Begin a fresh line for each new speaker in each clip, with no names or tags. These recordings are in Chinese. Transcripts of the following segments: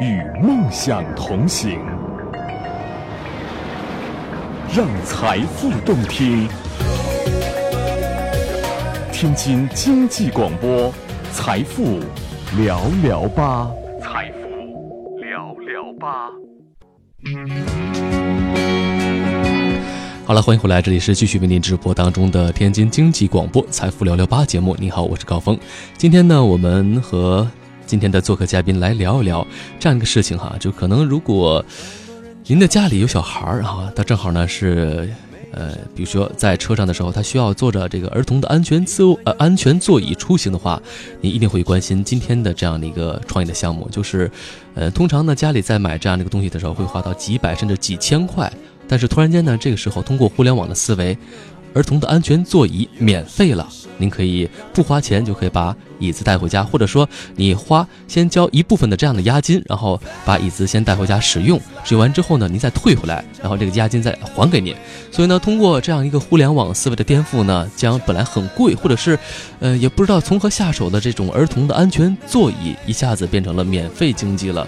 与梦想同行，让财富动听。天津经济广播，财富聊聊吧，财富聊聊吧。
好了，欢迎回来，这里是继续为您直播当中的天津经济广播《财富聊聊吧》节目。你好，我是高峰。今天呢，我们和今天的做客嘉宾来聊一聊这样一个事情哈，就可能如果您的家里有小孩儿啊，他正好呢是呃，比如说在车上的时候，他需要坐着这个儿童的安全座呃安全座椅出行的话，你一定会关心今天的这样的一个创业的项目，就是呃，通常呢家里在买这样的一个东西的时候，会花到几百甚至几千块。但是突然间呢，这个时候通过互联网的思维，儿童的安全座椅免费了，您可以不花钱就可以把椅子带回家，或者说你花先交一部分的这样的押金，然后把椅子先带回家使用，使用完之后呢，您再退回来，然后这个押金再还给您。所以呢，通过这样一个互联网思维的颠覆呢，将本来很贵或者是，呃，也不知道从何下手的这种儿童的安全座椅，一下子变成了免费经济了。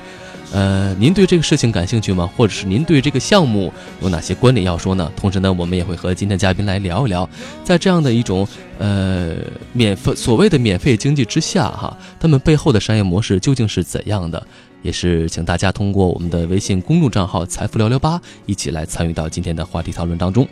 呃，您对这个事情感兴趣吗？或者是您对这个项目有哪些观点要说呢？同时呢，我们也会和今天嘉宾来聊一聊，在这样的一种呃免费所谓的免费经济之下，哈，他们背后的商业模式究竟是怎样的？也是请大家通过我们的微信公众账号“财富聊聊吧”一起来参与到今天的话题讨论当中。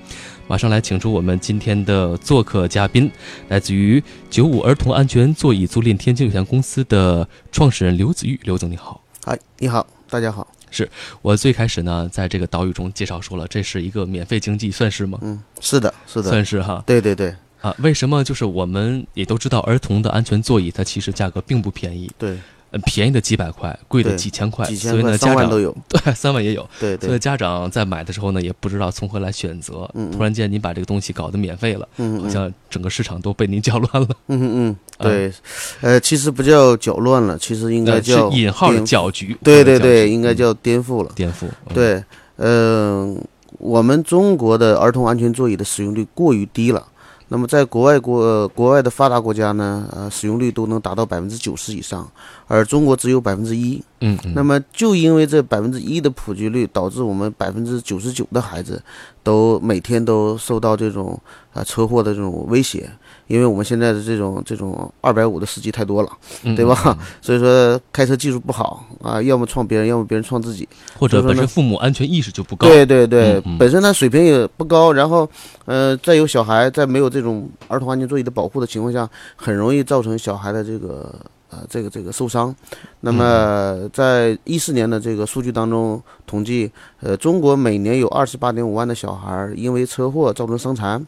马上来请出我们今天的做客嘉宾，来自于九五儿童安全座椅租赁天津有限公司的创始人刘子玉，刘总你好。
哎，你好，大家好。
是我最开始呢，在这个岛屿中介绍说了，这是一个免费经济，算是吗？
嗯，是的，是的，
算是哈。
对对对。
啊，为什么？就是我们也都知道，儿童的安全座椅它其实价格并不便宜。
对。
呃，便宜的几百块，贵的几千块，所以呢，
家
长
都有，
对，三万也有，
对对。
所以家长在买的时候呢，也不知道从何来选择。
嗯。
突然间，你把这个东西搞得免费了，
嗯
好像整个市场都被您搅乱了。
嗯嗯嗯。对，呃，其实不叫搅乱了，其实应该叫
引号的搅局。
对对对，应该叫颠覆了。
颠覆。
对，嗯，我们中国的儿童安全座椅的使用率过于低了。那么，在国外国国外的发达国家呢，呃，使用率都能达到百分之九十以上，而中国只有百分之一。
嗯，
那么就因为这百分之一的普及率，导致我们百分之九十九的孩子都每天都受到这种啊车祸的这种威胁。因为我们现在的这种这种二百五的司机太多了，对吧？所以说开车技术不好啊，要么撞别人，要么别人撞自己，
或者本身父母安全意识就不高。
对对对，本身他水平也不高，然后呃，再有小孩，在没有这种儿童安全座椅的保护的情况下，很容易造成小孩的这个呃这个这个受伤。那么在一四年的这个数据当中统计，呃，中国每年有二十八点五万的小孩因为车祸造成伤残。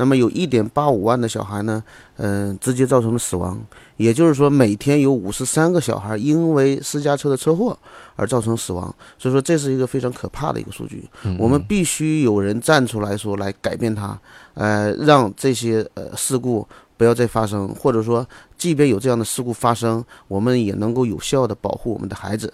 那么有一点八五万的小孩呢，嗯，直接造成了死亡。也就是说，每天有五十三个小孩因为私家车的车祸而造成死亡。所以说，这是一个非常可怕的一个数据。我们必须有人站出来说，来改变它，呃，让这些呃事故不要再发生，或者说，即便有这样的事故发生，我们也能够有效的保护我们的孩子。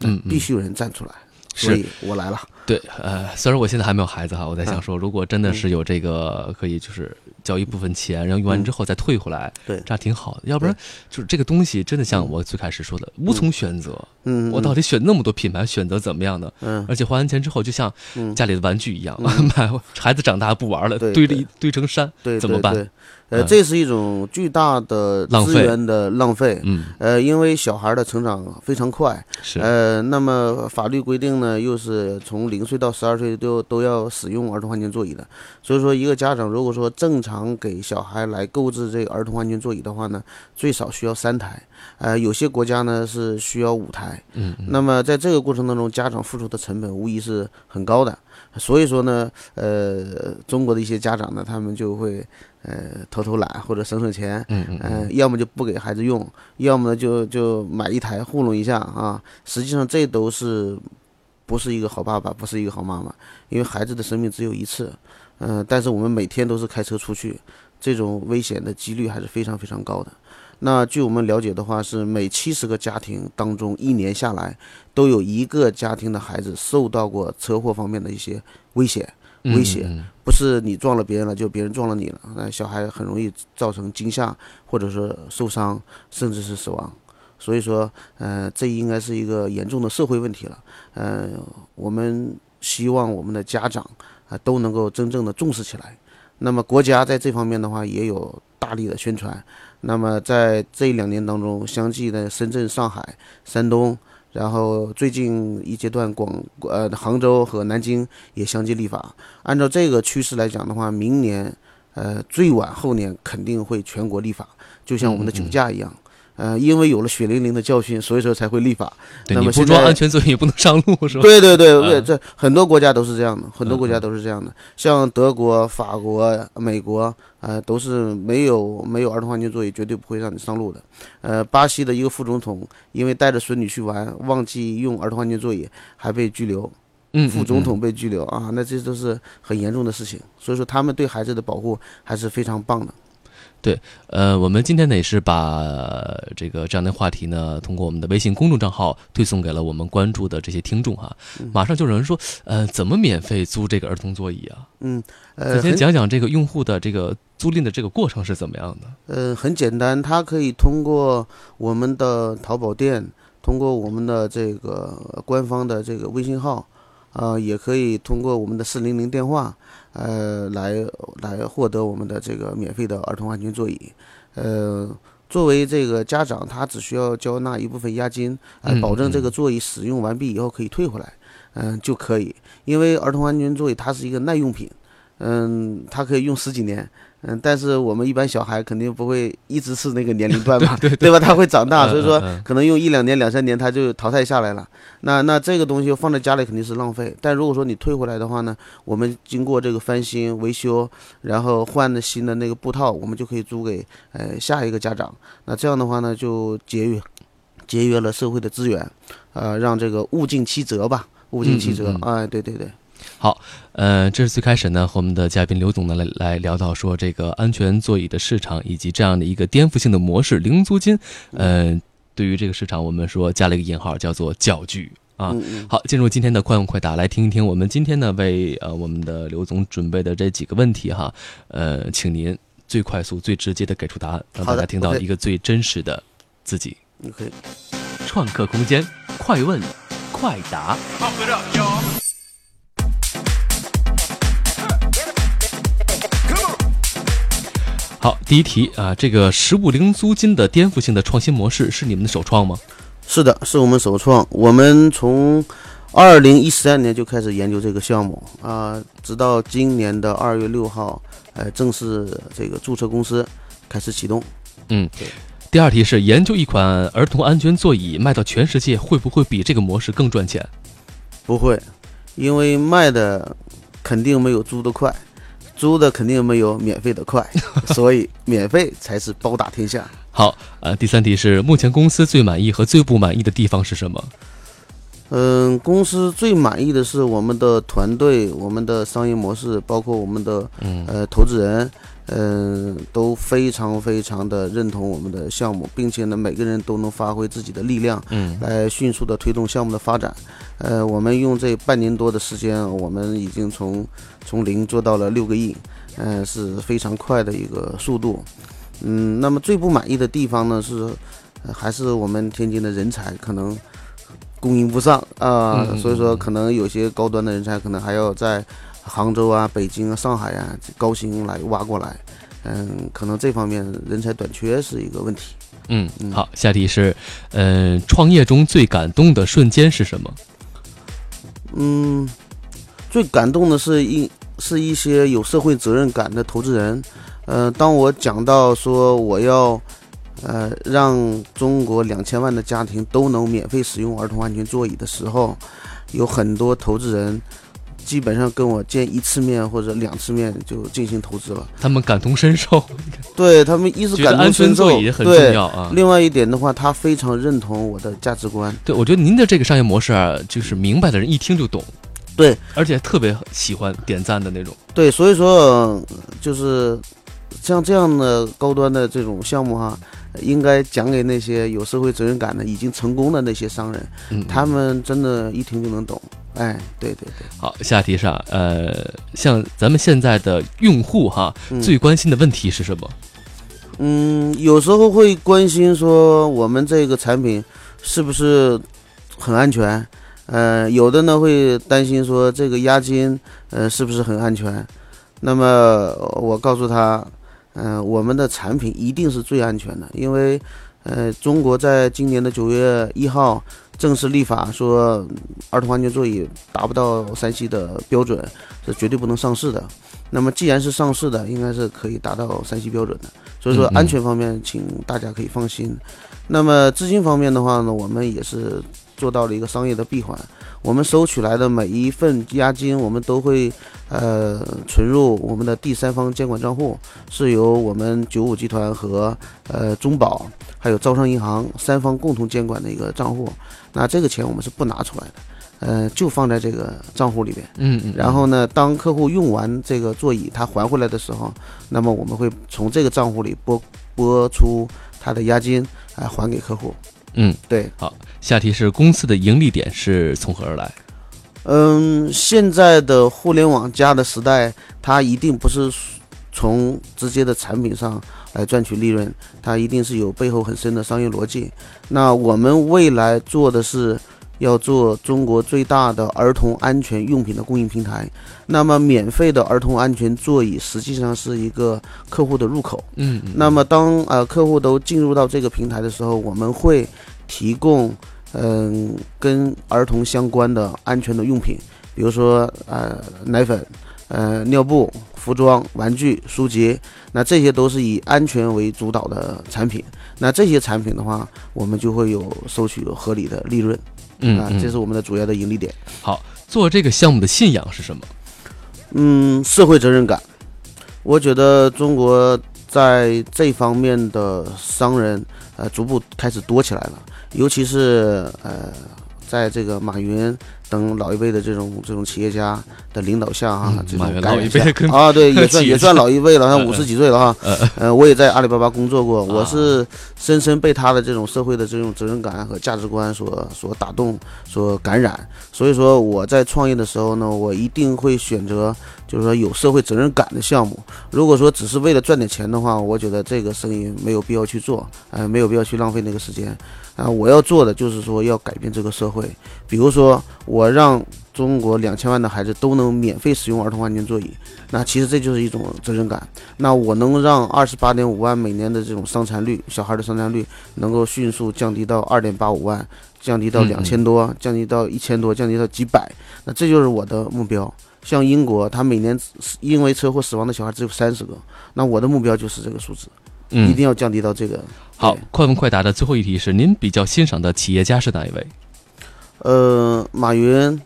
嗯，
必须有人站出来。所以我来了。
对，呃，虽然我现在还没有孩子哈，我在想说，如果真的是有这个，可以就是交一部分钱，然后用完之后再退回来，
对，
这样挺好的。要不然就是这个东西真的像我最开始说的，无从选择。
嗯，
我到底选那么多品牌，选择怎么样的？
嗯，
而且花完钱之后，就像家里的玩具一样，买孩子长大不玩了，堆了一堆成山，
对，
怎么办？
呃，这是一种巨大的资源的浪费。
嗯，
呃，因为小孩的成长非常快。
是。
呃，那么法律规定呢，又是从零岁到十二岁都都要使用儿童安全座椅的。所以说，一个家长如果说正常给小孩来购置这个儿童安全座椅的话呢，最少需要三台。呃，有些国家呢是需要五台。
嗯。
那么在这个过程当中，家长付出的成本无疑是很高的。所以说呢，呃，中国的一些家长呢，他们就会。呃，偷偷懒或者省省钱，
嗯
嗯，要么就不给孩子用，要么呢就就买一台糊弄一下啊。实际上这都是不是一个好爸爸，不是一个好妈妈，因为孩子的生命只有一次，嗯，但是我们每天都是开车出去，这种危险的几率还是非常非常高的。那据我们了解的话，是每七十个家庭当中，一年下来都有一个家庭的孩子受到过车祸方面的一些危险。威胁不是你撞了别人了，就别人撞了你了。那小孩很容易造成惊吓，或者说受伤，甚至是死亡。所以说，呃，这应该是一个严重的社会问题了。呃，我们希望我们的家长啊都能够真正的重视起来。那么国家在这方面的话也有大力的宣传。那么在这两年当中，相继的深圳、上海、山东，然后最近一阶段广呃杭州和南京也相继立法。按照这个趋势来讲的话，明年呃最晚后年肯定会全国立法，就像我们的酒驾一样。呃，因为有了血淋淋的教训，所以说才会立法。那么
不装安全座椅也不能上路，是吧？
对对对，这很多国家都是这样的，很多国家都是这样的。像德国、法国、美国，呃，都是没有没有儿童安全座椅，绝对不会让你上路的。呃，巴西的一个副总统因为带着孙女去玩，忘记用儿童安全座椅，还被拘留。
嗯，
副总统被拘留啊，那这都是很严重的事情。所以说，他们对孩子的保护还是非常棒的。
对，呃，我们今天呢也是把这个这样的话题呢，通过我们的微信公众账号推送给了我们关注的这些听众哈。马上就有人说，呃，怎么免费租这个儿童座椅啊？
嗯，呃，
先讲讲这个用户的这个租赁的这个过程是怎么样的？
呃，很简单，他可以通过我们的淘宝店，通过我们的这个官方的这个微信号，啊，也可以通过我们的四零零电话。呃，来来获得我们的这个免费的儿童安全座椅。呃，作为这个家长，他只需要交纳一部分押金，呃，保证这个座椅使用完毕以后可以退回来，嗯，就可以。因为儿童安全座椅它是一个耐用品，嗯，它可以用十几年。嗯，但是我们一般小孩肯定不会一直是那个年龄段嘛，对吧？他会长大，所以说可能用一两年、两三年他就淘汰下来了。那那这个东西放在家里肯定是浪费。但如果说你退回来的话呢，我们经过这个翻新维修，然后换的新的那个布套，我们就可以租给呃下一个家长。那这样的话呢，就节约节约了社会的资源，呃，让这个物尽其责吧，物尽其责。哎，对对对。
好，呃，这是最开始呢，和我们的嘉宾刘总呢来来聊到说这个安全座椅的市场以及这样的一个颠覆性的模式，零租金。嗯，对于这个市场，我们说加了一个引号，叫做搅局啊。好，进入今天的快问快答，来听一听我们今天呢为呃我们的刘总准备的这几个问题哈。呃，请您最快速、最直接的给出答案，让大家听到一个最真实的自己。创客空间，快问快答。好，第一题啊，这个实物零租金的颠覆性的创新模式是你们的首创吗？
是的，是我们首创。我们从二零一三年就开始研究这个项目啊，直到今年的二月六号，呃，正式这个注册公司开始启动。
嗯，对。第二题是研究一款儿童安全座椅卖到全世界，会不会比这个模式更赚钱？
不会，因为卖的肯定没有租的快。租的肯定没有免费的快，所以免费才是包打天下。
好，呃，第三题是目前公司最满意和最不满意的地方是什么？
嗯，公司最满意的是我们的团队、我们的商业模式，包括我们的呃投资人。嗯，都非常非常的认同我们的项目，并且呢，每个人都能发挥自己的力量，
嗯，
来迅速的推动项目的发展。呃，我们用这半年多的时间，我们已经从从零做到了六个亿，嗯，是非常快的一个速度。嗯，那么最不满意的地方呢，是还是我们天津的人才可能供应不上啊，所以说可能有些高端的人才可能还要在。杭州啊，北京啊，上海啊，高薪来挖过来，嗯，可能这方面人才短缺是一个问题。
嗯，好，下题是，嗯，创业中最感动的瞬间是什么？
嗯，最感动的是一是一些有社会责任感的投资人。呃，当我讲到说我要，呃，让中国两千万的家庭都能免费使用儿童安全座椅的时候，有很多投资人。基本上跟我见一次面或者两次面就进行投资了，
他们感同身受，
对他们一是感同身受，
很重要啊。
另外一点的话，他非常认同我的价值观。
对，我觉得您的这个商业模式啊，就是明白的人一听就懂，
对，
而且特别喜欢点赞的那种。
对，所以说就是像这样的高端的这种项目哈，应该讲给那些有社会责任感的、已经成功的那些商人，他们真的一听就能懂。哎，对对对，
好，下题上，呃，像咱们现在的用户哈，最关心的问题是什么？
嗯，有时候会关心说我们这个产品是不是很安全，呃，有的呢会担心说这个押金呃是不是很安全。那么我告诉他，嗯、我们的产品一定是最安全的，因为呃，中国在今年的九月一号正式立法说，儿童安全座椅达不到山西的标准是绝对不能上市的。那么既然是上市的，应该是可以达到山西标准的。所以说安全方面，请大家可以放心。那么资金方面的话呢，我们也是做到了一个商业的闭环。我们收取来的每一份押金，我们都会呃存入我们的第三方监管账户，是由我们九五集团和呃中保还有招商银行三方共同监管的一个账户。那这个钱我们是不拿出来的，呃，就放在这个账户里边。
嗯嗯，
然后呢，当客户用完这个座椅，他还回来的时候，那么我们会从这个账户里拨拨出他的押金，来、还给客户。
嗯，
对，好
下题是公司的盈利点是从何而来？
嗯，现在的互联网加的时代，它一定不是从直接的产品上来赚取利润，它一定是有背后很深的商业逻辑。那我们未来做的是要做中国最大的儿童安全用品的供应平台。那么，免费的儿童安全座椅实际上是一个客户的入口。
嗯，
那么当呃客户都进入到这个平台的时候，我们会提供嗯、跟儿童相关的安全的用品，比如说呃奶粉、呃尿布、服装、玩具、书籍，那这些都是以安全为主导的产品。那这些产品的话，我们就会有收取合理的利润啊，
嗯嗯
这是我们的主要的盈利点。
好做这个项目的信仰是什么？
嗯，社会责任感，我觉得中国在这方面的商人呃逐步开始多起来了，尤其是呃在这个马云等老一辈的这种这种企业家的领导下啊，
嗯
这种感染下
一辈
啊，对，也算也算老一辈了，他
嗯
五十几岁了哈。
呃
呃，我也在阿里巴巴工作过，我
啊
是深深被他的这种社会的这种责任感和价值观所所打动、所感染。所以说我在创业的时候呢，我一定会选择就是说有社会责任感的项目。如果说只是为了赚点钱的话，我觉得这个生意没有必要去做，呃，没有必要去浪费那个时间。啊、我要做的就是说要改变这个社会，比如说我让中国两千万的孩子都能免费使用儿童安全座椅，那其实这就是一种责任感。那我能让二十八点五万每年的这种伤残率，小孩的伤残率能够迅速降低到二点八五万，降低到
嗯
两千多，降低到一千多，降低到几百，那这就是我的目标。像英国，他每年因为车祸死亡的小孩只有三十个，那我的目标就是这个数字，一
嗯
定，要降低到这个。
好，快问快答的最后一题是：您比较欣赏的企业家是哪一位？
呃，马云，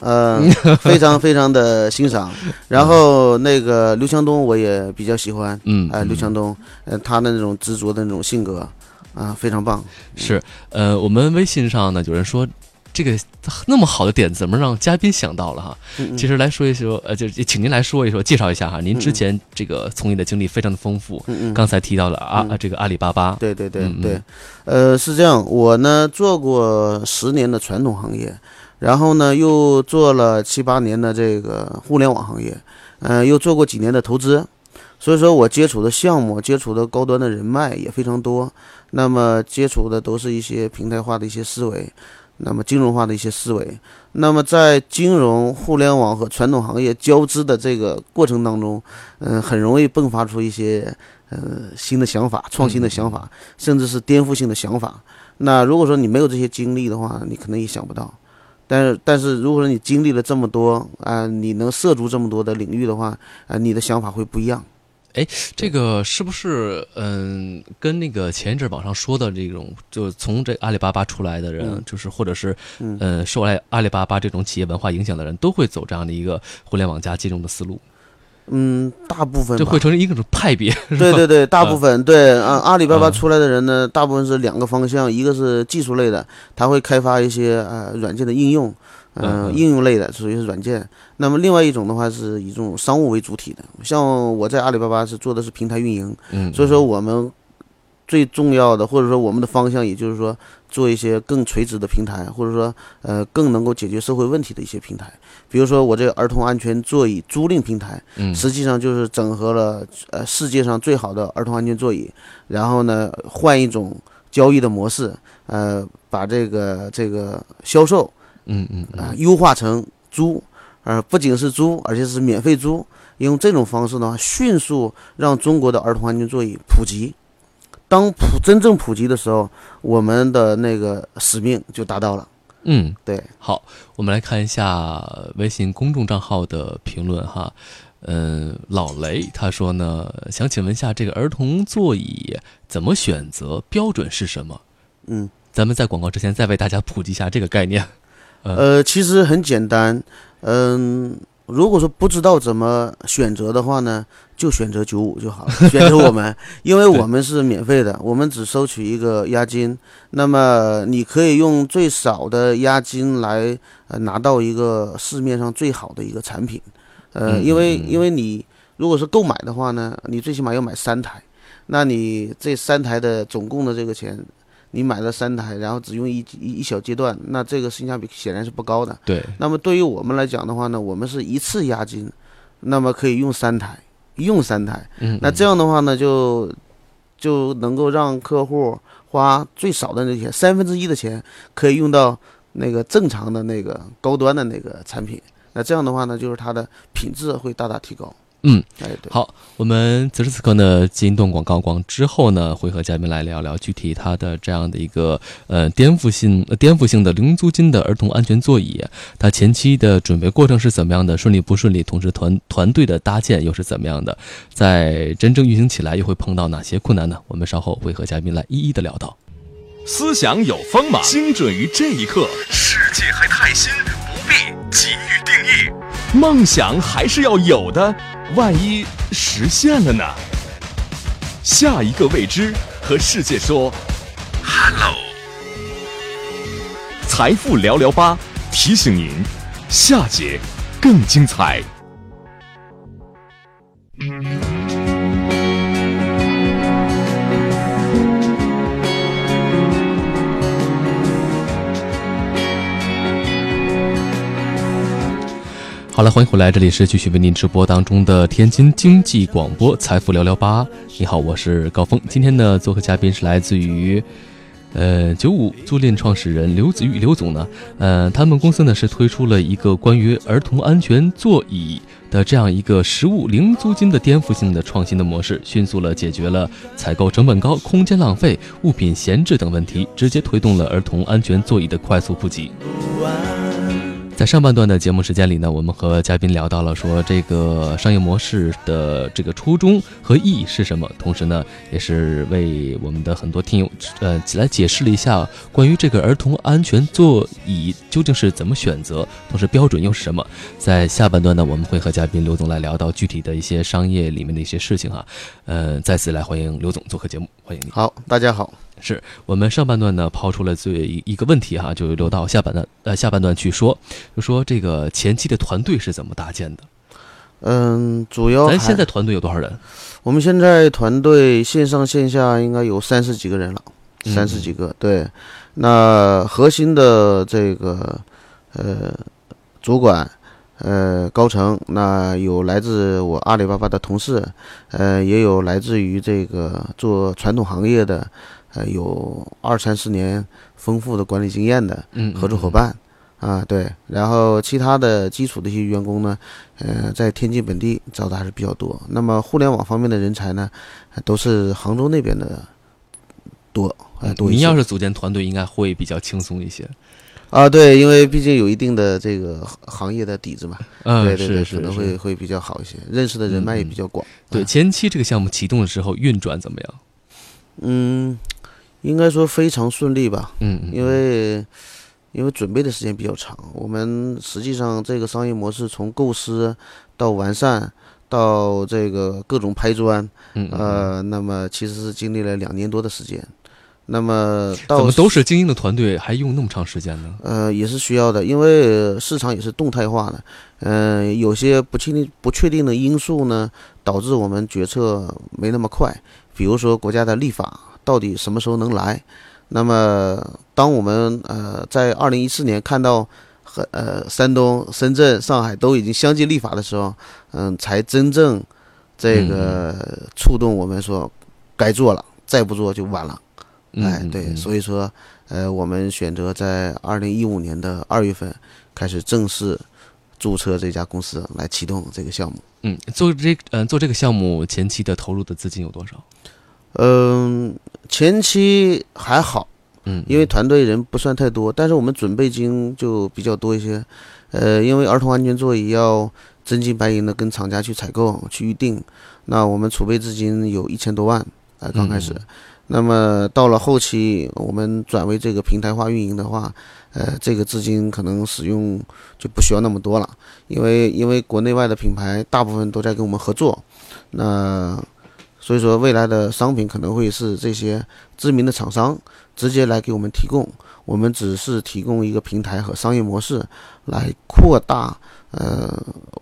呃，非常非常的欣赏。然后那个刘强东我也比较喜欢，
嗯，
哎、刘
嗯
强东，呃，他的那种执着的那种性格，啊、非常棒。
是，呃，我们微信上呢有人说，这个那么好的点子怎么让嘉宾想到了哈？
嗯嗯
其实来说一说，呃，就请您来说一说，介绍一下哈。您之
嗯嗯
前这个从业的经历非常的丰富，
嗯嗯，
刚才提到了啊
嗯
这个阿里巴巴，
对对对
嗯嗯
对，呃，是这样，我呢做过十年的传统行业，然后呢又做了七八年的这个互联网行业，呃，又做过几年的投资，所以说我接触的项目、接触的高端的人脉也非常多，那么接触的都是一些平台化的一些思维。那么金融化的一些思维，那么在金融、互联网和传统行业交织的这个过程当中，嗯、很容易迸发出一些呃新的想法、创新的想法，甚至是颠覆性的想法。那如果说你没有这些经历的话，你可能也想不到。但是，但是如果说你经历了这么多啊、你能涉足这么多的领域的话，啊、你的想法会不一样。
这个是不是嗯，跟那个前一阵网上说的这种，就从这阿里巴巴出来的人，
嗯
就是或者是
嗯
呃受来阿里巴巴这种企业文化影响的人，都会走这样的一个互联网加金融的思路，
嗯，大部分
就会成成一种派别，
对对对，大部分对啊，阿里巴巴
嗯。
出来的人呢，大部分是两个方向，一个是技术类的，他会开发一些呃软件的应用，
嗯
应用类的属于是软件。那么另外一种的话是以这种商务为主体的，像我在阿里巴巴是做的是平台运营，
嗯，
所以说我们最重要的或者说我们的方向，也就是说做一些更垂直的平台，或者说呃更能够解决社会问题的一些平台。比如说我这个儿童安全座椅租赁平台，
嗯
实际上就是整合了呃世界上最好的儿童安全座椅，然后呢换一种交易的模式，呃把这个这个销售
嗯嗯嗯
啊、优化成租，而不仅是租，而且是免费租。用这种方式呢，迅速让中国的儿童安全座椅普及。当普真正普及的时候，我们的那个使命就达到了。
嗯，
对，
好，我们来看一下微信公众账号的评论哈。嗯，老雷他说呢，想请问一下这个儿童座椅怎么选择，标准是什么？
嗯，
咱们在广告之前再为大家普及一下这个概念。
呃，其实很简单，嗯，如果说不知道怎么选择的话呢，就选择九五就好了，选择我们，因为我们是免费的，我们只收取一个押金，那么你可以用最少的押金来呃拿到一个市面上最好的一个产品，呃，
嗯
因为因为你如果是购买的话呢，你最起码要买三台，那你这三台的总共的这个钱。你买了三台，然后只用一一一小阶段，那这个性价比显然是不高的。
对，
那么对于我们来讲的话呢，我们是一次押金，那么可以用三台，用三台。
嗯，
那这样的话呢，就就能够让客户花最少的那些，三分之一的钱，可以用到那个正常的那个高端的那个产品。那这样的话呢，就是它的品质会大大提高。
嗯，
哎，对。
好，我们此时此刻呢，进一段广告广之后呢，会和嘉宾来聊聊具体它的这样的一个呃颠覆性、呃、颠覆性的零租金的儿童安全座椅，它前期的准备过程是怎么样的，顺利不顺利，同时团团队的搭建又是怎么样的，在真正运行起来又会碰到哪些困难呢？我们稍后会和嘉宾来一一的聊到。
思想有锋芒，精准于这一刻。世界还太新，不必急于。梦想还是要有的，万一实现了呢？下一个未知，和世界说 “hello”。财富聊聊吧，提醒您，下节更精彩。
好了，欢迎回来，这里是继续为您直播当中的天津经济广播财富聊聊吧。你好，我是高峰。今天呢，做客嘉宾是来自于，呃，九五租赁创始人刘子玉刘总呢。呃，他们公司呢是推出了一个关于儿童安全座椅的这样一个实物零租金的颠覆性的创新的模式，迅速了解决了采购成本高、空间浪费、物品闲置等问题，直接推动了儿童安全座椅的快速普及。在上半段的节目时间里呢，我们和嘉宾聊到了说这个商业模式的这个初衷和意义是什么，同时呢，也是为我们的很多听友呃来解释了一下关于这个儿童安全座椅究竟是怎么选择，同时标准又是什么。在下半段呢，我们会和嘉宾刘总来聊到具体的一些商业里面的一些事情哈。呃，再次来欢迎刘总做客节目，欢迎你。
好，大家好。
是我们上半段呢抛出了最一一个问题哈，就留到下半段呃下半段去说，就说这个前期的团队是怎么搭建的？
嗯，主要
咱现在团队有多少人？
我们现在团队线上线下应该有三十几个人了，
嗯
三十几个。对，那核心的这个呃主管呃高层，那有来自我阿里巴巴的同事，呃也有来自于这个做传统行业的，呃有二三十年丰富的管理经验的
嗯，
合作伙伴。啊，对，然后其他的基础的一些员工呢，呃，在天津本地招的还是比较多。那么互联网方面的人才呢，呃都是杭州那边的多，呃，
嗯。
多一些。
您要是组建团队，应该会比较轻松一些。
啊，对，因为毕竟有一定的这个行行业的底子嘛，
嗯，
对对对，
是是
可能会。会比较好一些，认识的人脉也比较广。
对，
啊
前期这个项目启动的时候运转怎么样？
嗯，应该说非常顺利吧，
嗯嗯，
因为因为准备的时间比较长，我们实际上这个商业模式从构思到完善到这个各种拍砖，
嗯嗯
呃，那么其实是经历了两年多的时间。那么到
怎么都是精英的团队，还用那么长时间呢？
呃也是需要的，因为市场也是动态化的，嗯、有些不确定不确定的因素呢，导致我们决策没那么快。比如说国家的立法到底什么时候能来？那么，当我们呃在二零一四年看到和呃山东、深圳、上海都已经相继立法的时候，嗯，才真正这个触动我们说该做了，再不做就晚了。哎，对，所以说呃，我们选择在二零一五年的二月份开始正式注册这家公司来启动这个项目。
嗯，做这嗯做这个项目前期的投入的资金有多少？
嗯，前期还好，
嗯，
因为团队人不算太多，但是我们准备金就比较多一些。呃，因为儿童安全座椅要真金白银的跟厂家去采购、去预定，那我们储备资金有一千多万，呃，刚开始。那么到了后期，我们转为这个平台化运营的话，呃，这个资金可能使用就不需要那么多了，因为因为国内外的品牌大部分都在跟我们合作，那。所以说，未来的商品可能会是这些知名的厂商直接来给我们提供，我们只是提供一个平台和商业模式，来扩大呃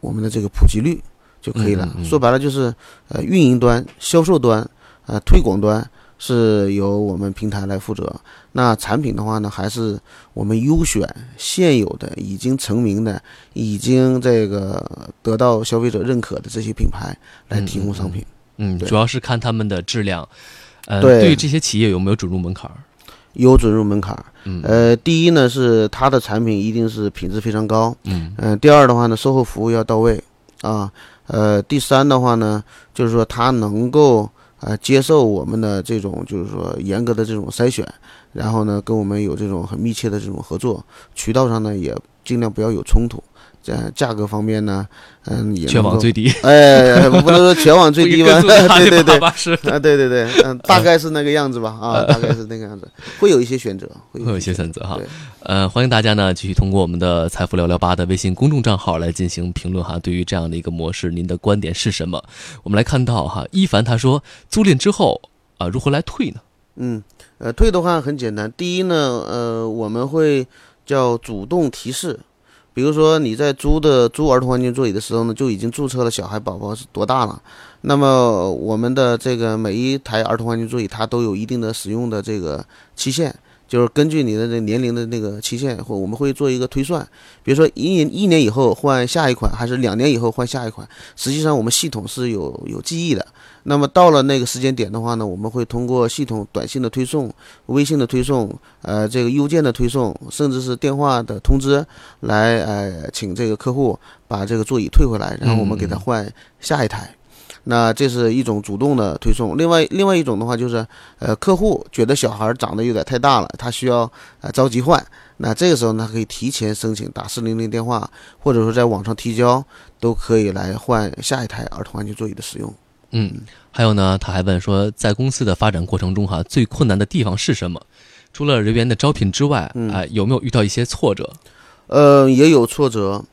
我们的这个普及率就可以了。说白了就是呃运营端、销售端、呃推广端是由我们平台来负责。那产品的话呢，还是我们优选现有的、已经成名的、已经这个得到消费者认可的这些品牌来提供商品。
嗯，主要是看他们的质量，呃，对于这些企业有没有准入门槛儿？
有准入门槛儿。嗯，呃，第一呢是它的产品一定是品质非常高。嗯嗯。第二的话呢，售后服务要到位啊。呃，第三的话呢，就是说它能够呃接受我们的这种就是说严格的这种筛选，然后呢跟我们有这种很密切的这种合作，渠道上呢也尽量不要有冲突。在价格方面呢，嗯，
全网最低，
哎，不能说全网最低吧？对对对，
啊，
对对对，嗯，大概是那个样子吧，啊，大概是那个样子，会有一些选择，
会有一些选择哈。呃，欢迎大家呢继续通过我们的“财富聊聊吧”的微信公众账号来进行评论哈。对于这样的一个模式，您的观点是什么？我们来看到哈，一凡他说，租赁之后啊，如何来退呢？
嗯，呃，退的话很简单，第一呢，呃，我们会叫主动提示。比如说你在租的租儿童安全座椅的时候呢，就已经注册了小孩宝宝是多大了。那么我们的这个每一台儿童安全座椅，它都有一定的使用的这个期限，就是根据你的这年龄的那个期限，或我们会做一个推算。比如说一年一年以后换下一款，还是两年以后换下一款，实际上我们系统是有有记忆的。那么到了那个时间点的话呢，我们会通过系统短信的推送、微信的推送、呃这个邮件的推送，甚至是电话的通知，来呃请这个客户把这个座椅退回来，然后我们给他换下一台。那这是一种主动的推送。另外另外一种的话就是，呃客户觉得小孩长得有点太大了，他需要呃着急换，那这个时候呢可以提前申请打四零零电话，或者说在网上提交，都可以来换下一台儿童安全座椅的使用。
嗯，还有呢，他还问说，在公司的发展过程中，哈，最困难的地方是什么？除了人员的招聘之外，哎，有没有遇到一些挫折？
呃，也有挫折。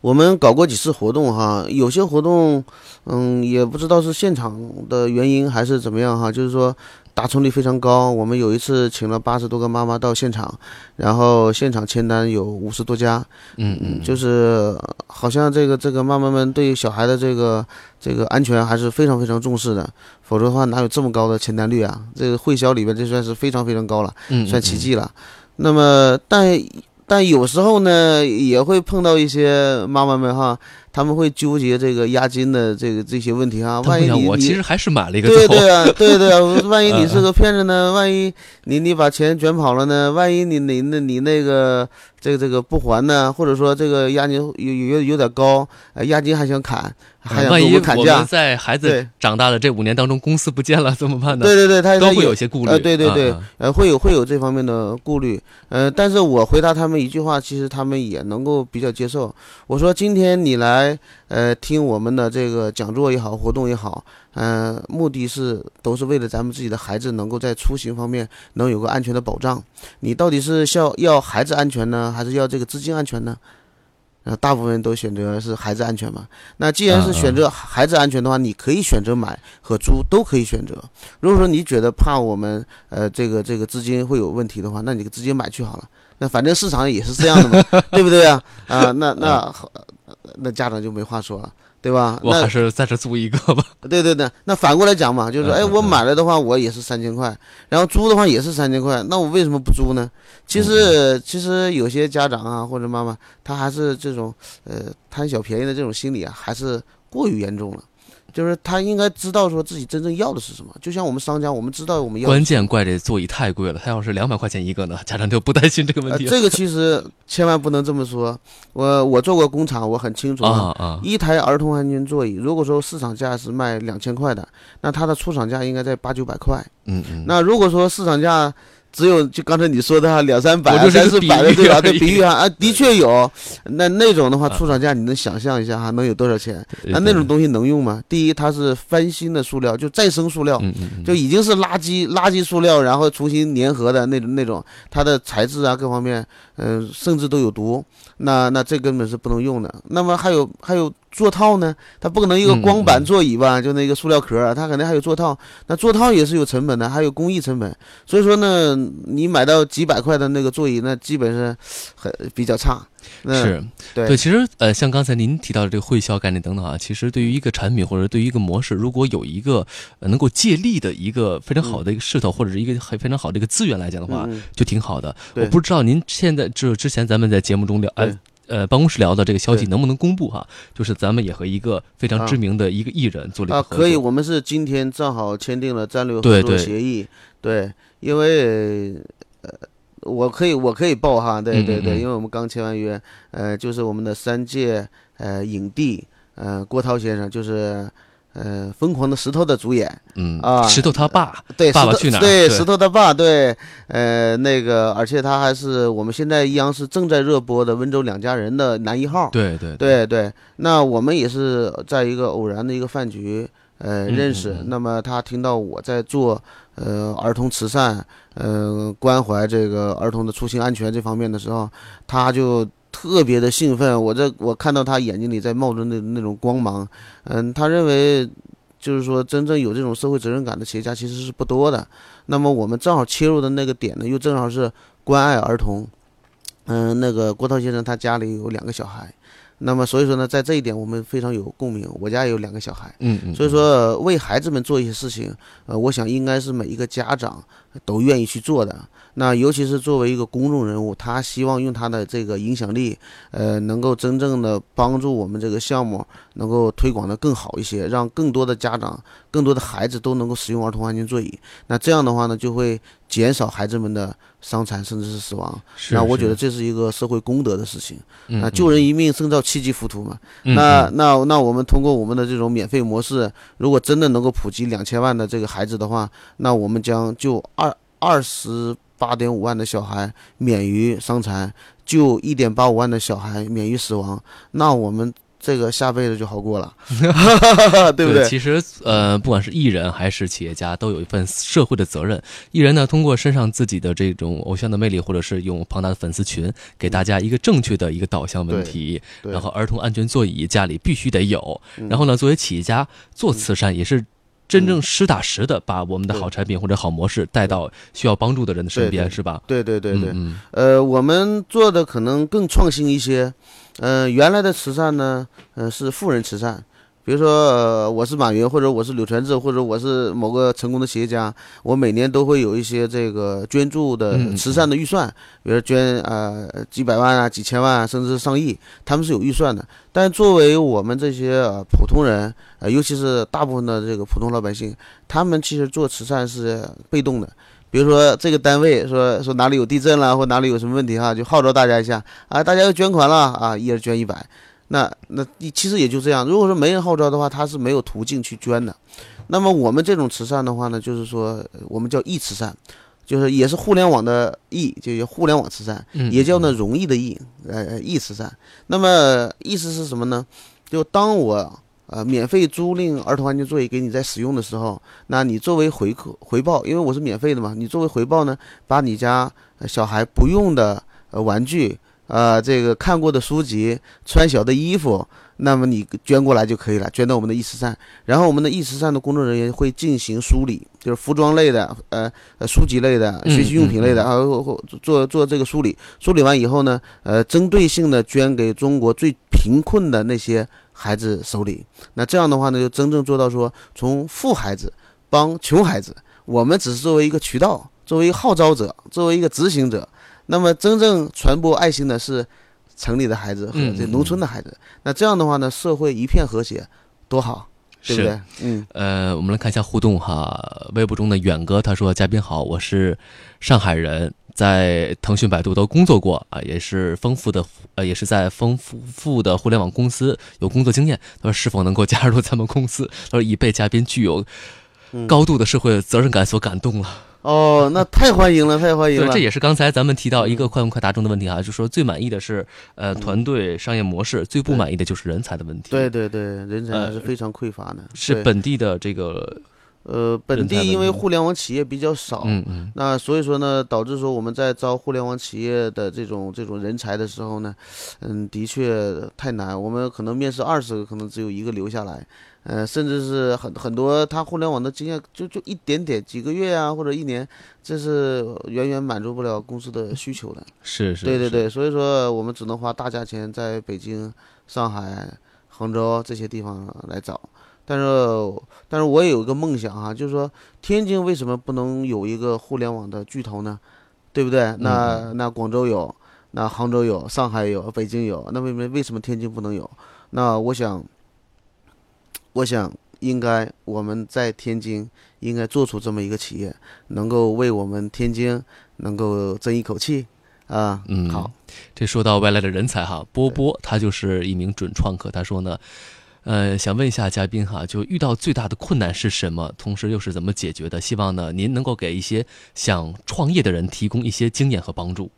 我们搞过几次活动，哈，有些活动，嗯，也不知道是现场的原因还是怎么样，哈，就是说。达成率非常高。我们有一次请了八十多个妈妈到现场，然后现场签单有五十多家。
嗯嗯，
就是好像这个这个妈妈们对小孩的这个这个安全还是非常非常重视的。否则的话，哪有这么高的签单率啊？这个会销里边这算是非常非常高了，算奇迹了。那么，但但有时候呢，也会碰到一些妈妈们哈。他们会纠结这个押金的这个这些问题啊，万一你
我其实还是买了一个
对对啊，对对啊，万一你是个骗子呢？万一你你把钱卷跑了呢？万一你你那你那个这个这个不还呢？或者说这个押金有有有点高，呃押金还想砍，还想给我们砍价？
在孩子长大的这五年当中，公司不见了怎么办呢？
对对对，他
都会有些顾虑。呃，
对对对，呃，会有会有这方面的顾虑。呃，但是我回答他们一句话，其实他们也能够比较接受。我说今天你。来，呃，听我们的这个讲座也好，活动也好，嗯，目的是都是为了咱们自己的孩子能够在出行方面能有个安全的保障。你到底是要要孩子安全呢，还是要这个资金安全呢？呃，大部分人都选择是孩子安全嘛。那既然是选择孩子安全的话，你可以选择买和租都可以选择。如果说你觉得怕我们呃这个这个资金会有问题的话，那你就直接买去好了。那反正市场也是这样的嘛，对不对啊？啊，那那好。那家长就没话说了。对吧？
我还是在这租一个吧。
对对对，那反过来讲嘛，就是说，哎，我买了的话，我也是三千块，然后租的话也是三千块，那我为什么不租呢？其实，其实有些家长啊或者妈妈，他还是这种呃贪小便宜的这种心理啊，还是过于严重了。就是他应该知道说自己真正要的是什么，就像我们商家，我们知道我们要。
关键怪这座椅太贵了，他要是两百块钱一个呢，家长就不担心这个问题。
这个其实千万不能这么说。我我做过工厂，我很清楚
啊啊。
一台儿童安全座椅，如果说市场价是卖两千块的，那它的出厂价应该在八九百块。
嗯嗯。
那如果说市场价。只有就刚才你说的哈，两三百、三四百的对吧？这比喻哈啊，的确有。那那种的话，出厂价你能想象一下哈，能有多少钱？那那种东西能用吗？第一，它是翻新的塑料，就再生塑料，就已经是垃圾垃圾塑料，然后重新粘合的那种那种，它的材质啊各方面，嗯，甚至都有毒。那那这根本是不能用的。那么还有还有。座套呢？它不可能一个光板座椅吧？就那个塑料壳，它肯定还有座套。那座套也是有成本的，还有工艺成本。所以说呢，你买到几百块的那个座椅，那基本是很比较差。
是，
对，
其实呃，像刚才您提到的这个会销概念等等啊，其实对于一个产品或者对于一个模式，如果有一个能够借力的一个非常好的一个势头，或者是一个很非常好的一个资源来讲的话，就挺好的。我不知道您现在就之前咱们在节目中聊哎。呃，办公室聊的这个消息能不能公布哈？就是咱们也和一个非常知名的一个艺人做了一个
合作。可以，我们是今天正好签订了战略合作协议。对，因为呃，我可以我可以报哈，对对对，因为我们刚签完约，呃，就是我们的三届呃影帝，呃，郭涛先生就是。呃，疯狂的石头的主演，
嗯
啊，
石头他爸，
对，
爸爸去哪儿？
对，石头他爸，对，呃，那个，而且他还是我们现在央视正在热播的《温州两家人》的男一号，
对对
对对。那我们也是在一个偶然的一个饭局，呃，认识。那么他听到我在做呃儿童慈善，呃，关怀这个儿童的出行安全这方面的时候，他就。特别的兴奋，我这我看到他眼睛里在冒着那那种光芒，嗯，他认为就是说真正有这种社会责任感的企业家其实是不多的。那么我们正好切入的那个点呢，又正好是关爱儿童。嗯，那个郭涛先生他家里有两个小孩，那么所以说呢，在这一点我们非常有共鸣。我家也有两个小孩，
嗯嗯，
所以说为孩子们做一些事情，呃，我想应该是每一个家长都愿意去做的。那尤其是作为一个公众人物，他希望用他的这个影响力，呃，能够真正的帮助我们这个项目能够推广的更好一些，让更多的家长、更多的孩子都能够使用儿童安全座椅。那这样的话呢，就会减少孩子们的伤残甚至是死亡。那我觉得这是一个社会公德的事情。那救人一命胜造七级浮屠嘛。那那那我们通过我们的这种免费模式，如果真的能够普及两千万的这个孩子的话，那我们将就二二十。八点五万的小孩免于伤残，就一点八五万的小孩免于死亡，那我们这个下辈子就好过了，对不对？
其实，呃，不管是艺人还是企业家，都有一份社会的责任。艺人呢，通过身上自己的这种偶像的魅力，或者是用庞大的粉丝群，给大家一个正确的一个导向问题。然后，儿童安全座椅家里必须得有。然后呢，作为企业家做慈善也是。真正实打实的把我们的好产品或者好模式带到需要帮助的人的身边，是吧？
对对对对，呃，我们做的可能更创新一些。嗯，原来的慈善呢，嗯，是富人慈善。比如说，我是马云，或者我是柳传志，或者我是某个成功的企业家，我每年都会有一些这个捐助的慈善的预算，比如捐呃几百万啊、几千万，甚至上亿，他们是有预算的。但作为我们这些呃普通人，呃，尤其是大部分的这个普通老百姓，他们其实做慈善是被动的。比如说这个单位说说哪里有地震了，或哪里有什么问题哈，就号召大家一下啊，大家要捐款了啊，一人捐一百。那那你其实也就这样。如果说没人号召的话，他是没有途径去捐的。那么我们这种慈善的话呢，就是说我们叫义慈善，就是也是互联网的义，就叫互联网慈善，也叫呢容易的易，呃义慈善。那么意思是什么呢？就当我呃免费租赁儿童安全座椅给你在使用的时候，那你作为回客回报，因为我是免费的嘛，你作为回报呢，把你家小孩不用的呃玩具。啊，这个看过的书籍，穿小的衣服，那么你捐过来就可以了，捐到我们的易慈善。然后我们的易慈善的工作人员会进行梳理，就是服装类的，呃呃，书籍类的，学习用品类的啊，做做这个梳理。梳理完以后呢，呃，针对性的捐给中国最贫困的那些孩子手里。那这样的话呢，就真正做到说，从富孩子帮穷孩子，我们只是作为一个渠道，作为一个号召者，作为一个执行者。那么，真正传播爱心的是城里的孩子和这农村的孩子。那这样的话呢，社会一片和谐，多好，对不对？嗯。
呃，我们来看一下互动哈。微博中的远哥他说：“嘉宾好，我是上海人，在腾讯、百度都工作过啊，也是丰富的呃，也是在丰富的互联网公司有工作经验。他说是否能够加入咱们公司？他说已被嘉宾具有高度的社会责任感所感动了。”
哦，那太欢迎了，太欢迎了。
对，这也是刚才咱们提到一个快问快答中的问题啊，就说最满意的是呃团队商业模式，最不满意的就是人才的问题。
对对对，人才还是非常匮乏的。
是本地的这个，
呃，本地因为互联网企业比较少，
嗯嗯，
那所以说呢，导致说我们在招互联网企业的这种这种人才的时候呢，嗯，的确太难。我们可能面试二十个，可能只有一个留下来。呃，甚至是很很多，他互联网的经验就就一点点，几个月啊，或者一年，这是远远满足不了公司的需求的。
是是。
对对对，所以说我们只能花大价钱在北京、上海、杭州这些地方来找。但是，但是我也有一个梦想哈，就是说天津为什么不能有一个互联网的巨头呢？对不对？那那广州有，那杭州有，上海有，北京有，那为什么为什么天津不能有？那我想。我想，应该我们在天津应该做出这么一个企业，能够为我们天津能够争一口气啊。
嗯，
好，
这说到外来的人才哈，波波他就是一名准创客，他说呢，呃，想问一下嘉宾哈，就遇到最大的困难是什么？同时又是怎么解决的？希望呢，您能够给一些想创业的人提供一些经验和帮助。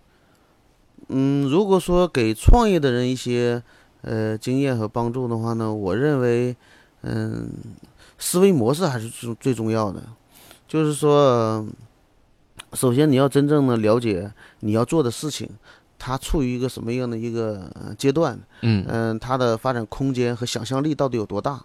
嗯，如果说给创业的人一些呃经验和帮助的话呢，我认为。嗯，思维模式还是最最重要的，就是说，首先你要真正的了解你要做的事情，它处于一个什么样的一个阶段，
嗯
嗯，它的发展空间和想象力到底有多大？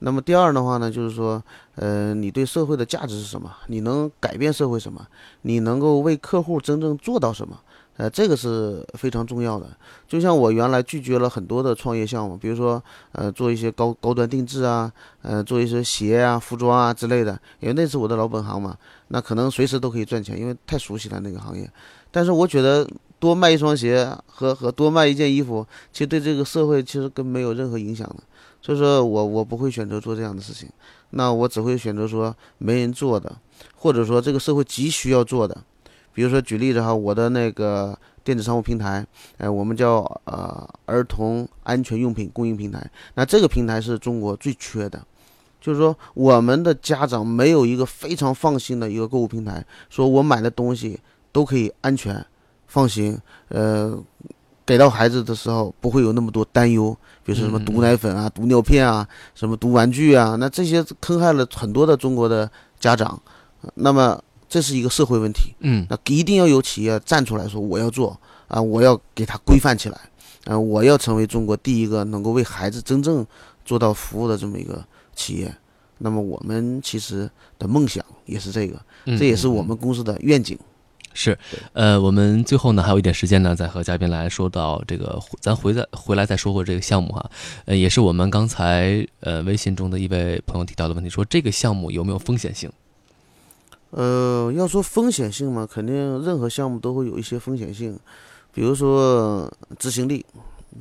那么第二的话呢，就是说，呃，你对社会的价值是什么？你能改变社会什么？你能够为客户真正做到什么？呃，这个是非常重要的。就像我原来拒绝了很多的创业项目，比如说，呃，做一些高高端定制啊，呃，做一些鞋啊、服装啊之类的，因为那是我的老本行嘛，那可能随时都可以赚钱，因为太熟悉了那个行业。但是我觉得多卖一双鞋和和多卖一件衣服，其实对这个社会其实跟没有任何影响的。所以说我我不会选择做这样的事情，那我只会选择说没人做的，或者说这个社会急需要做的。比如说，举例子哈，我的那个电子商务平台，哎，我们叫呃儿童安全用品供应平台。那这个平台是中国最缺的，就是说我们的家长没有一个非常放心的一个购物平台，说我买的东西都可以安全放心，呃，给到孩子的时候不会有那么多担忧，比如说什么毒奶粉啊、毒尿片啊、什么毒玩具啊，那这些坑害了很多的中国的家长。那么。这是一个社会问题，
嗯，
那一定要有企业站出来说我要做啊，我要给他规范起来，啊，我要成为中国第一个能够为孩子真正做到服务的这么一个企业。那么我们其实的梦想也是这个，这也是我们公司的愿景。
是，呃，我们最后呢还有一点时间呢，再和嘉宾来说到这个，咱回再回来再说过这个项目哈，呃，也是我们刚才呃微信中的一位朋友提到的问题，说这个项目有没有风险性？
呃，要说风险性嘛，肯定任何项目都会有一些风险性，比如说执行力，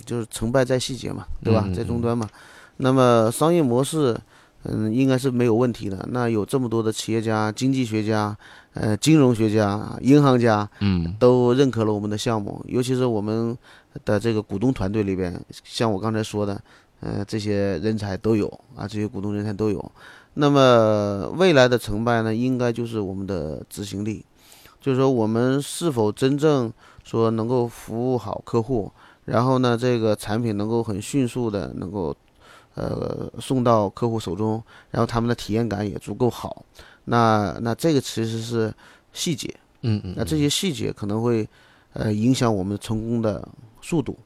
就是成败在细节嘛，对吧？在终端嘛。那么商业模式，嗯，应该是没有问题的。那有这么多的企业家、经济学家、呃，金融学家、银行家，
嗯，
都认可了我们的项目。尤其是我们的这个股东团队里边，像我刚才说的，呃，这些人才都有啊，这些股东人才都有。那么未来的成败呢，应该就是我们的执行力，就是说我们是否真正说能够服务好客户，然后呢，这个产品能够很迅速的能够，呃，送到客户手中，然后他们的体验感也足够好。那那这个其实是细节，
嗯嗯，
那这些细节可能会，呃，影响我们成功的速度。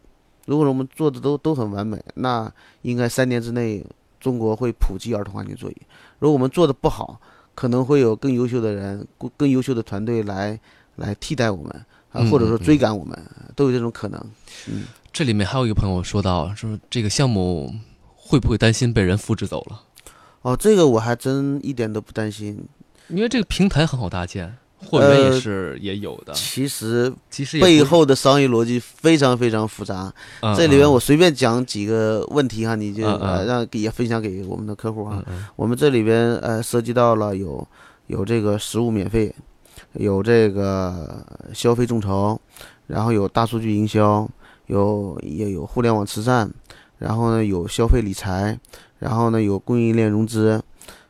如果我们做的都都很完美，那应该三年之内中国会普及儿童安全座椅。如果我们做的不好，可能会有更优秀的人、更优秀的团队来来替代我们啊，或者说追赶我们，都有这种可能。嗯，
这里面还有一个朋友说到，说这个项目会不会担心被人复制走了？
哦，这个我还真一点都不担心，
因为这个平台很好搭建。货源也是也有的，
其实
其实
背后的商业逻辑非常非常复杂。这里边我随便讲几个问题哈，你就呃让也分享给我们的客户哈。我们这里边呃涉及到了有有这个实物免费，有这个消费众筹，然后有大数据营销，有也有互联网慈善，然后呢有消费理财，然后呢有供应链融资。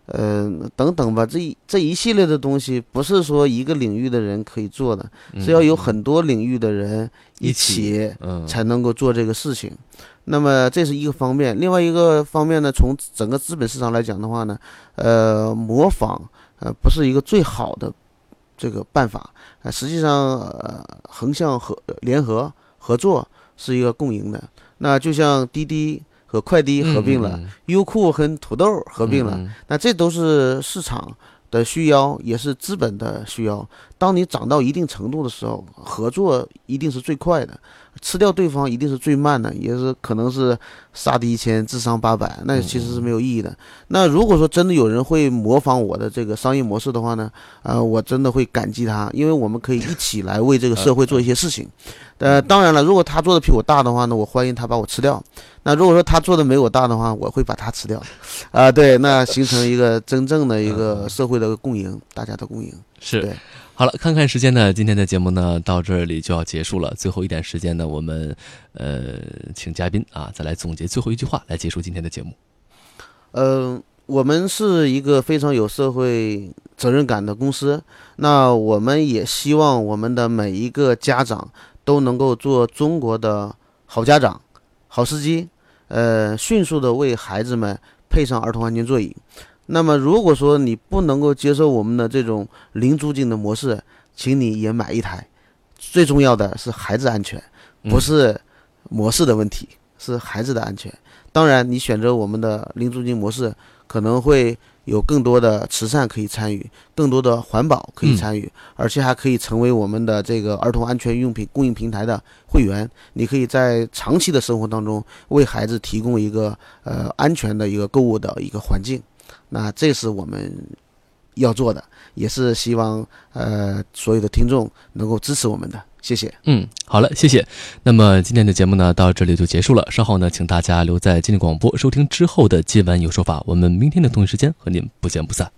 呃，等等吧，这一这一系列的东西不是说一个领域的人可以做的，是要有很多领域的人一起才能够做这个事情。那么这是一个方面，另外一个方面呢，从整个资本市场来讲的话呢，呃，模仿呃不是一个最好的这个办法啊。实际上，呃，横向合联合合作是一个共赢的。那就像滴滴。和快滴合并了，优酷和土豆合并了，那这都是市场的需要，也是资本的需要。当你涨到一定程度的时候，合作一定是最快的。吃掉对方一定是最慢的，也是可能是杀敌一千自伤八百，那其实是没有意义的。那如果说真的有人会模仿我的这个商业模式的话呢，呃，我真的会感激他，因为我们可以一起来为这个社会做一些事情。呃，当然了，如果他做的比我大的话呢，我欢迎他把我吃掉。那如果说他做的没我大的话，我会把他吃掉。啊，对，那形成一个真正的一个社会的共赢，大家的共赢
是
对。
好了，看看时间呢，今天的节目呢到这里就要结束了。最后一点时间呢，我们呃请嘉宾啊再来总结最后一句话来结束今天的节目。
嗯，我们是一个非常有社会责任感的公司，那我们也希望我们的每一个家长都能够做中国的好家长、好司机，呃，迅速的为孩子们配上儿童安全座椅。那么，如果说你不能够接受我们的这种零租金的模式，请你也买一台。最重要的是孩子安全，不是模式的问题，是孩子的安全。当然，你选择我们的零租金模式，可能会有更多的慈善可以参与，更多的环保可以参与，而且还可以成为我们的这个儿童安全用品供应平台的会员。你可以在长期的生活当中为孩子提供一个呃安全的一个购物的一个环境。那这是我们要做的，也是希望呃所有的听众能够支持我们的，谢谢。
嗯，好了，谢谢。那么今天的节目呢到这里就结束了，稍后呢请大家留在今天广播收听之后的今晚有说法，我们明天的同一时间和您不见不散。